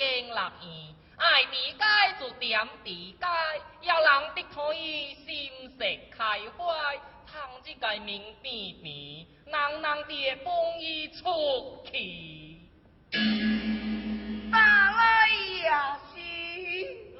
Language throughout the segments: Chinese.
三更六院，爱地街就点地街，要人的可以心色开怀，倘这个命变变，人人的风衣出去。打来也是，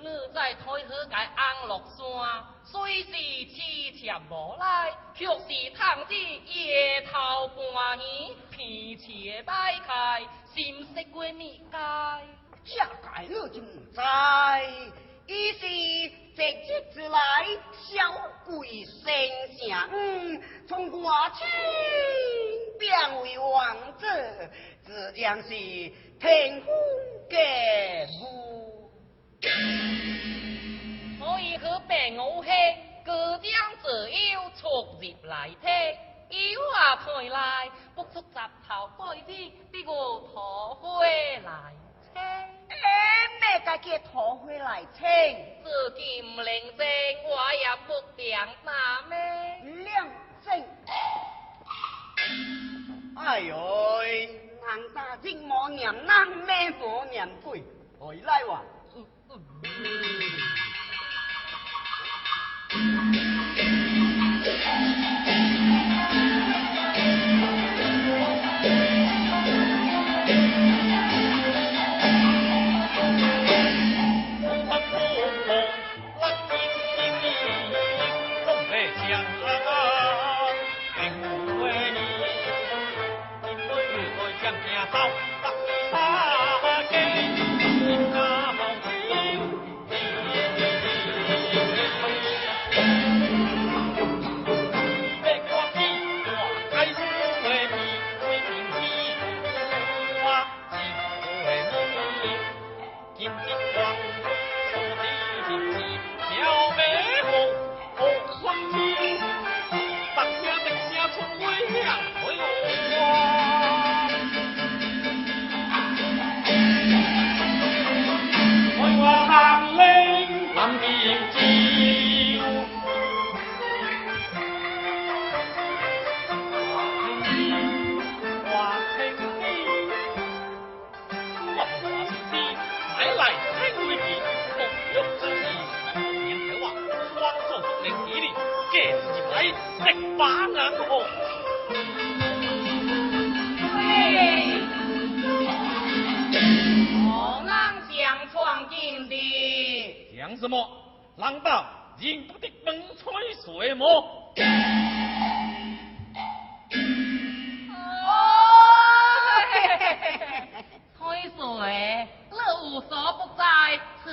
你在推好个安乐山，虽是凄切无奈，却是倘子夜头半圆，皮切摆开，心色过你街。这界你就唔知，伊是直接之来小鬼生相，从外亲变为王者，自然是天风嘅母。所以去病我黑，各将自由出入来听，有啊回来，不出十头鬼子，逼我讨回来听。哎，咩家己讨回来请？自己唔认真，我也不点那咩？两正。哎呦，人打正无念，人咩无念鬼？回来哇！讲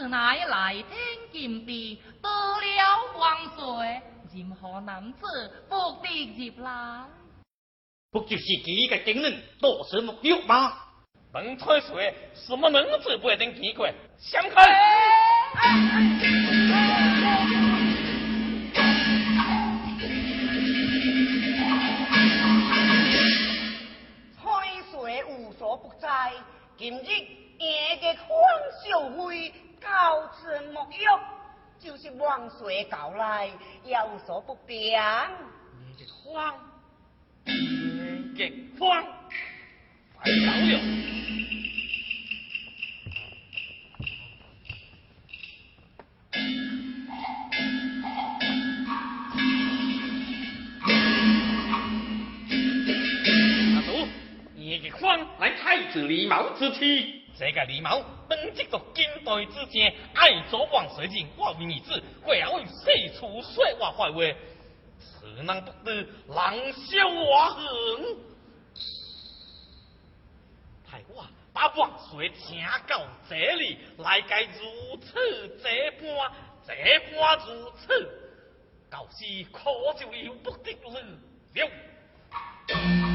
此乃来天见地，得了王水，任何男子不得入来。不就是几个惊人多是目标吗？风吹水，什么能子不能见过？想看。吹水无所不在，今日夜嘅黄小妹告辞莫忧，就是王水到来，有所不便。你嘅慌，你慌，快走了。阿祖，你嘅慌乃太子李茂之妻，这个李茂本籍着金代之间，爱做王水人，我为儿子，会为四处说话坏话，此人不得狼笑我恨。太我把王水请到这里，来该如此这般，这般如此，到时可就由不得了了。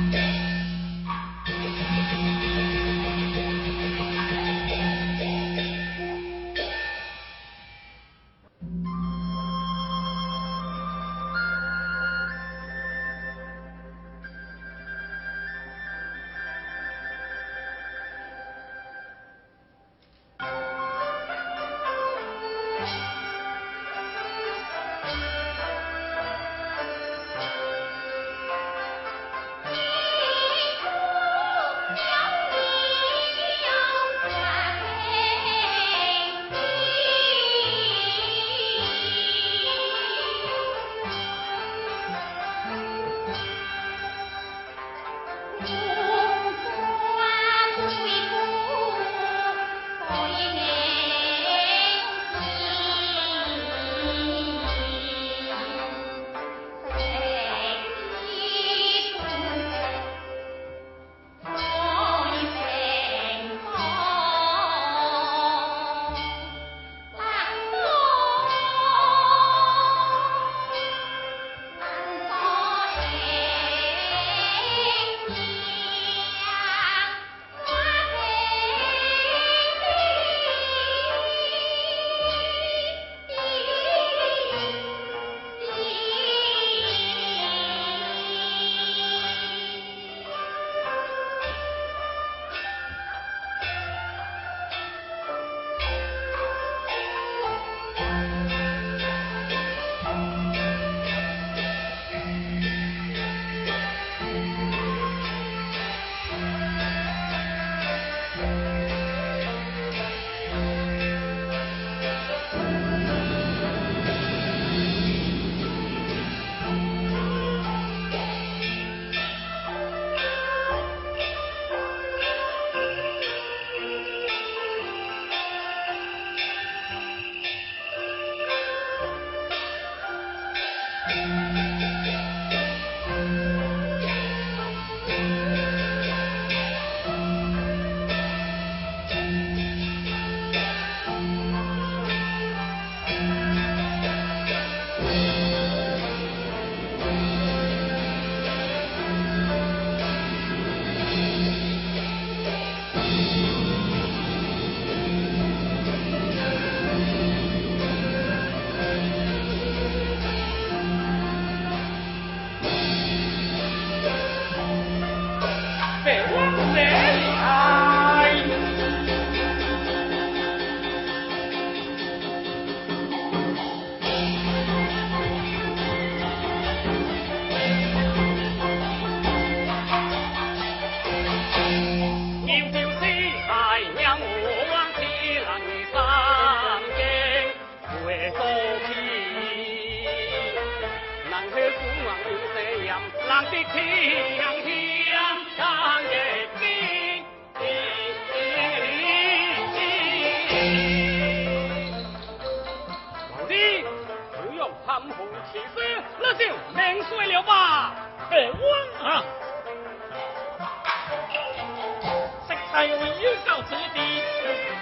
食材为有教此地，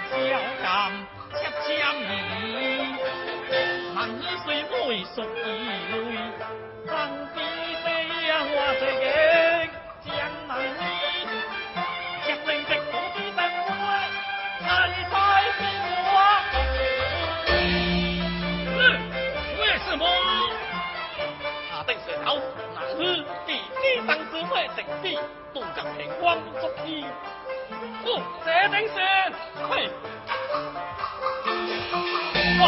小甘切切米，万日水会熟一类，当地西呀我这个江南里，吃正直土地的我，菜菜是我。嗯，为什么？下定石头，男子地地当之会成地，度假平光足气。哦，这顶是，嘿，哇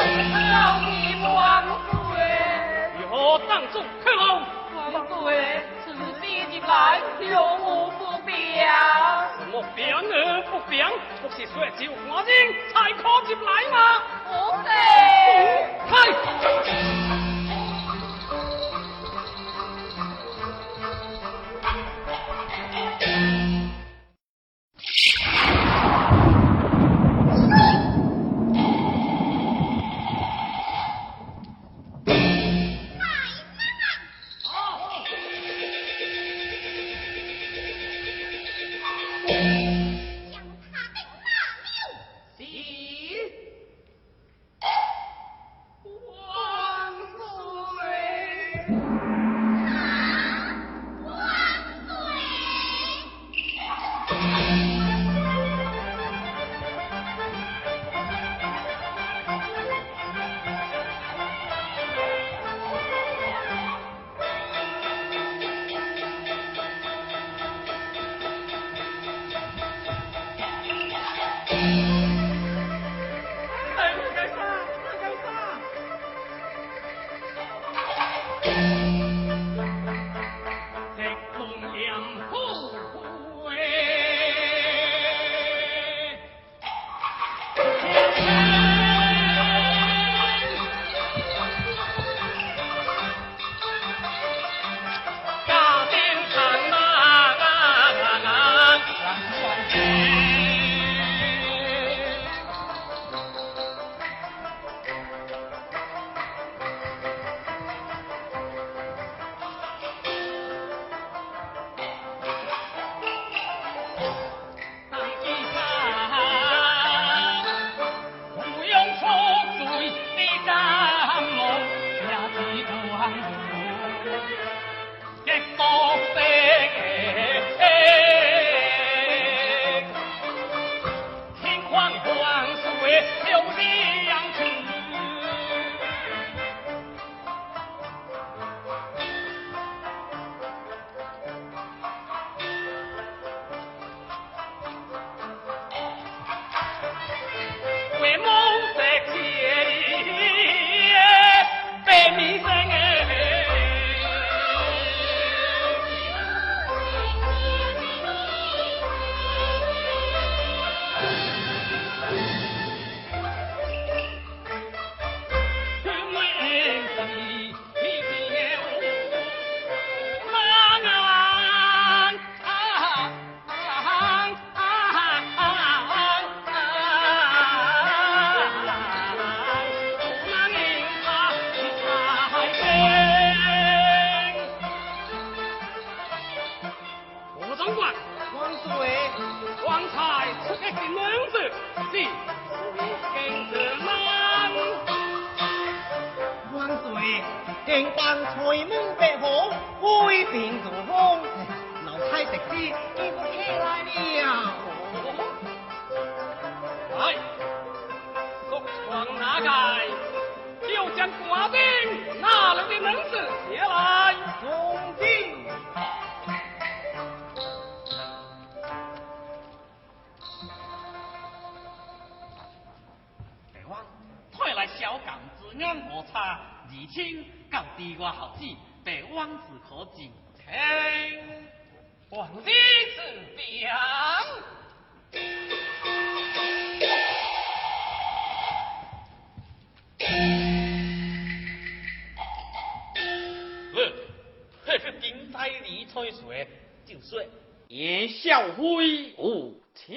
老弟万岁！如何当众克隆？万岁！此地进来有无不表？什么表而不表？不是说只有我人才可进来吗？不是。开！就说言小辉无请。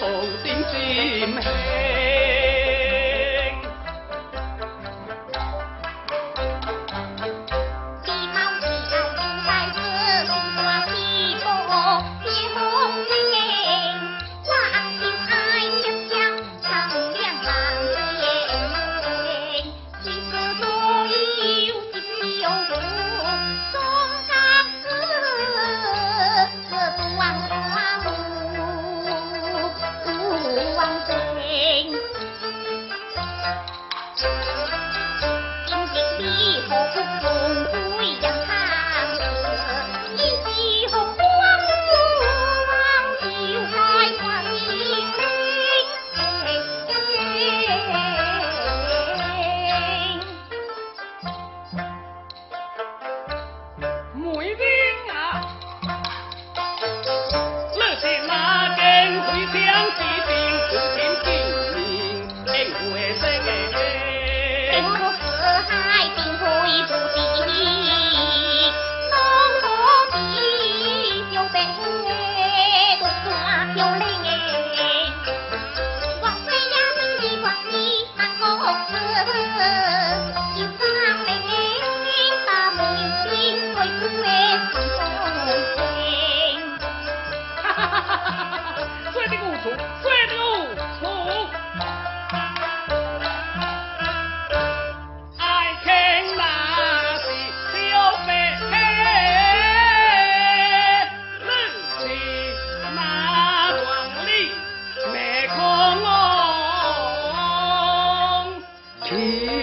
头顶尖起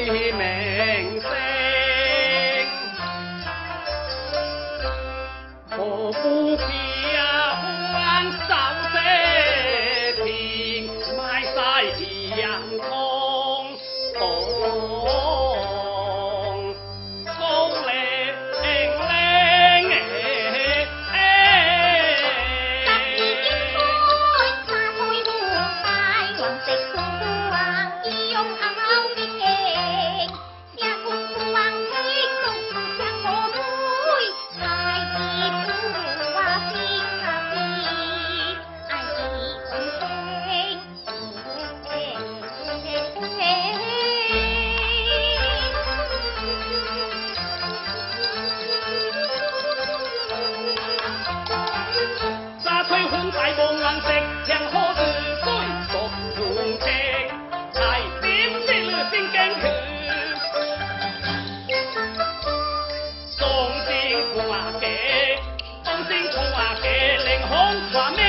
Mình 辜 Come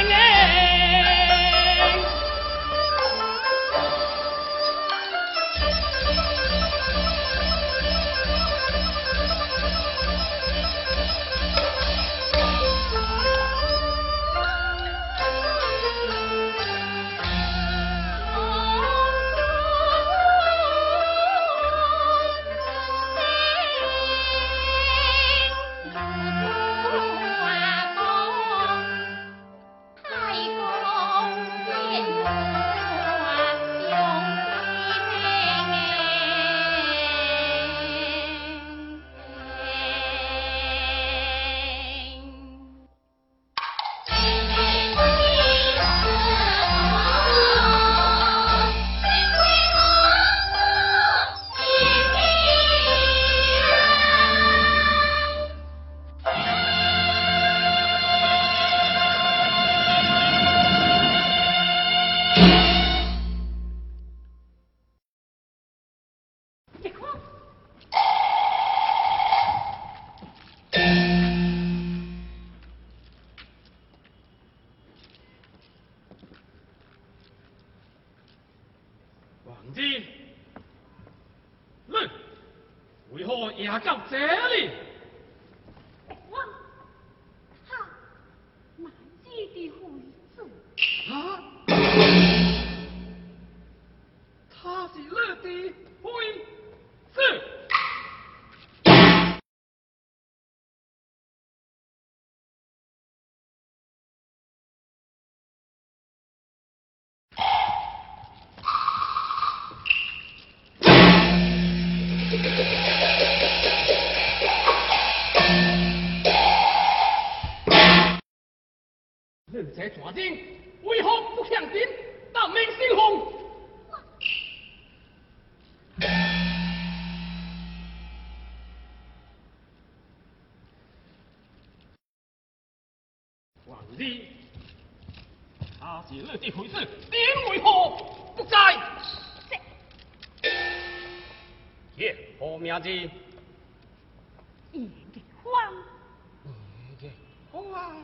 是。这传令为何不向前？大明星红。王离，他是你的回事，何名字？叶欢。叶欢。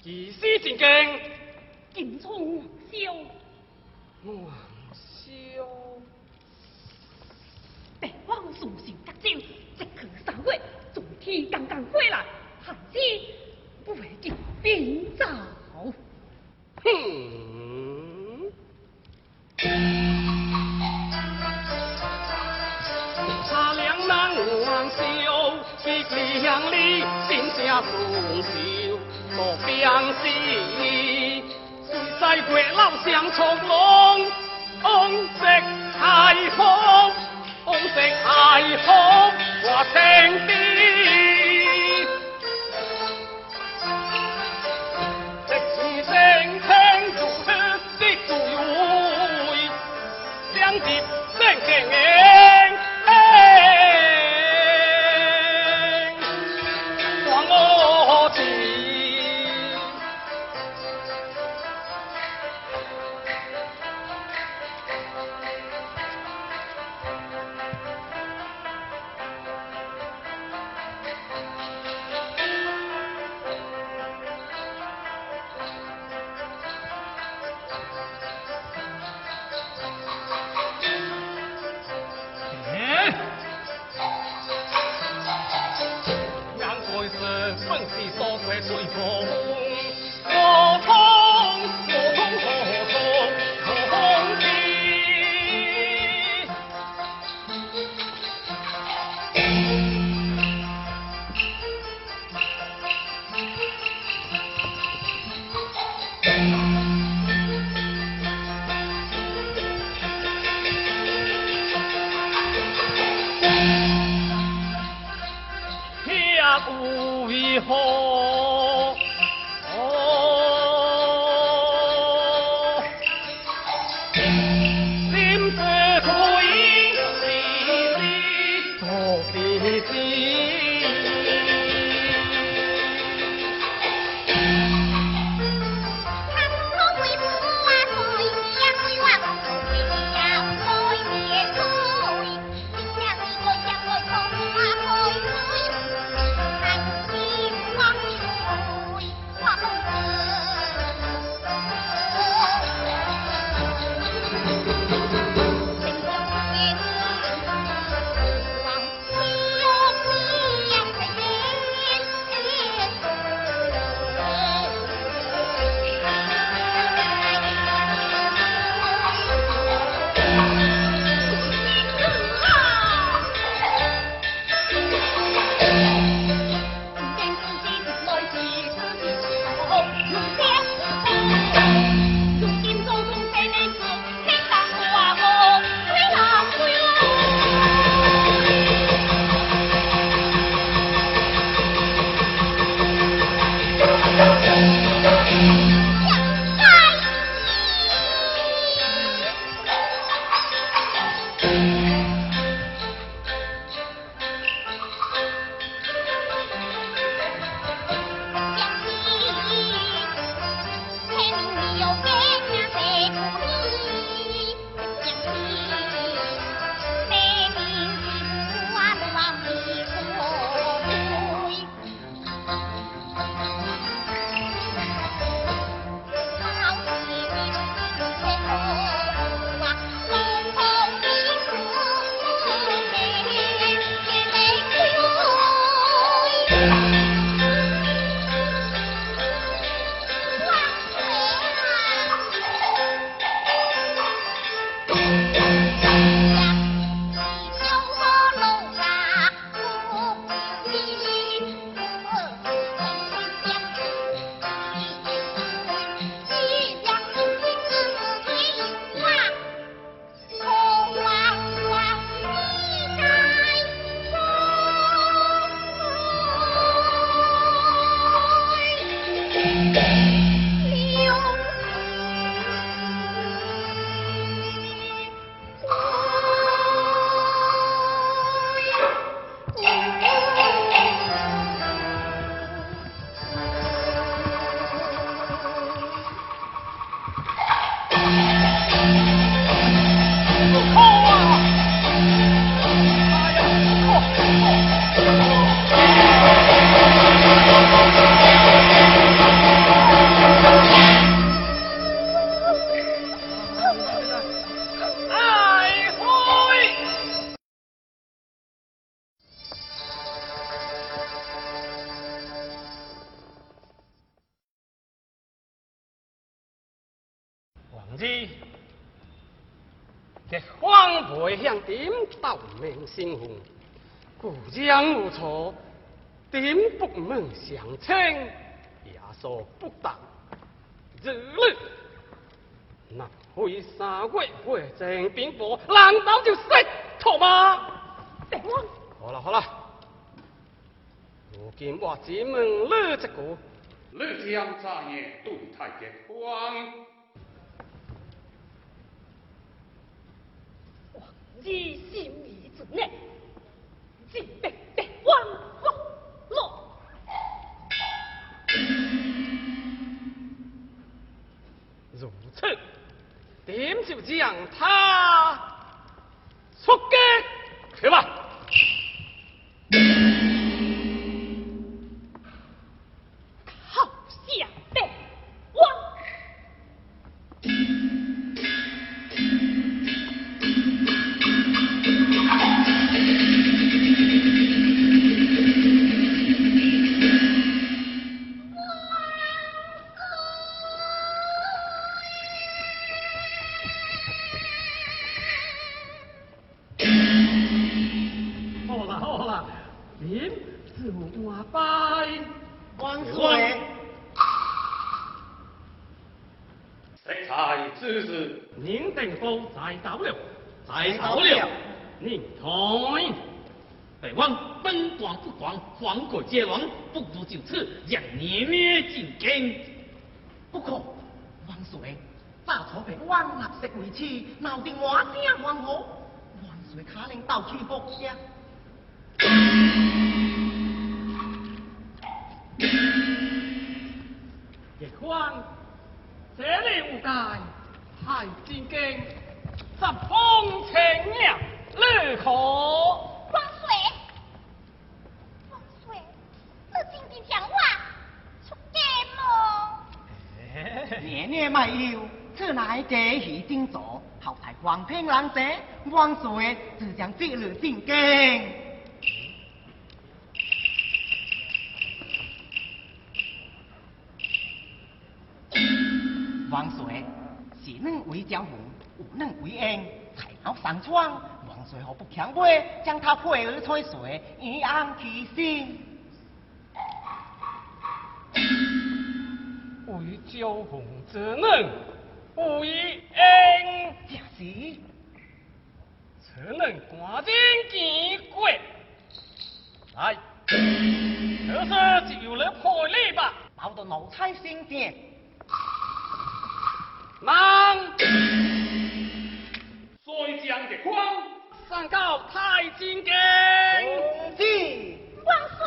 几时进京？进从萧。王萧。北方苏醒得招，即去三月，昨天刚刚回来，笑，一两里心下送笑。莫相思，谁在月老相从龙？红色海风，红色海风，我听的。所过 Thank you. 这荒背向点斗名星红，故将无错，点不能相称，也说不当。日日那会三月会正兵部，难道就识错吗？好了好了，如今我只问你一个，你将咋样对待这荒？你心意准呢？只别别忘落。如此，点就将他出击去吧。十方情娘，如可。万岁，万岁，这今天讲话出家么？年年卖油，此乃假戏真做，后台光天狼者，万岁只将这日进京。是能为江湖，无能为恩，才好上窗。万岁何不强威，将他配儿吹水，以安其心？为交红之能，为恩，正是。此能赶紧见鬼。来，这是就有了配礼吧。报到奴才先见。忙，虽将的光，上告太金京。公子，万岁，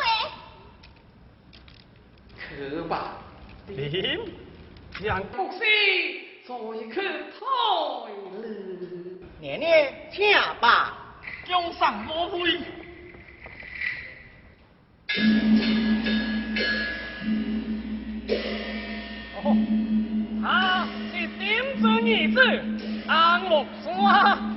可吧？林。将国师再可退了。年年请吧。江上无悔。点子安禄山。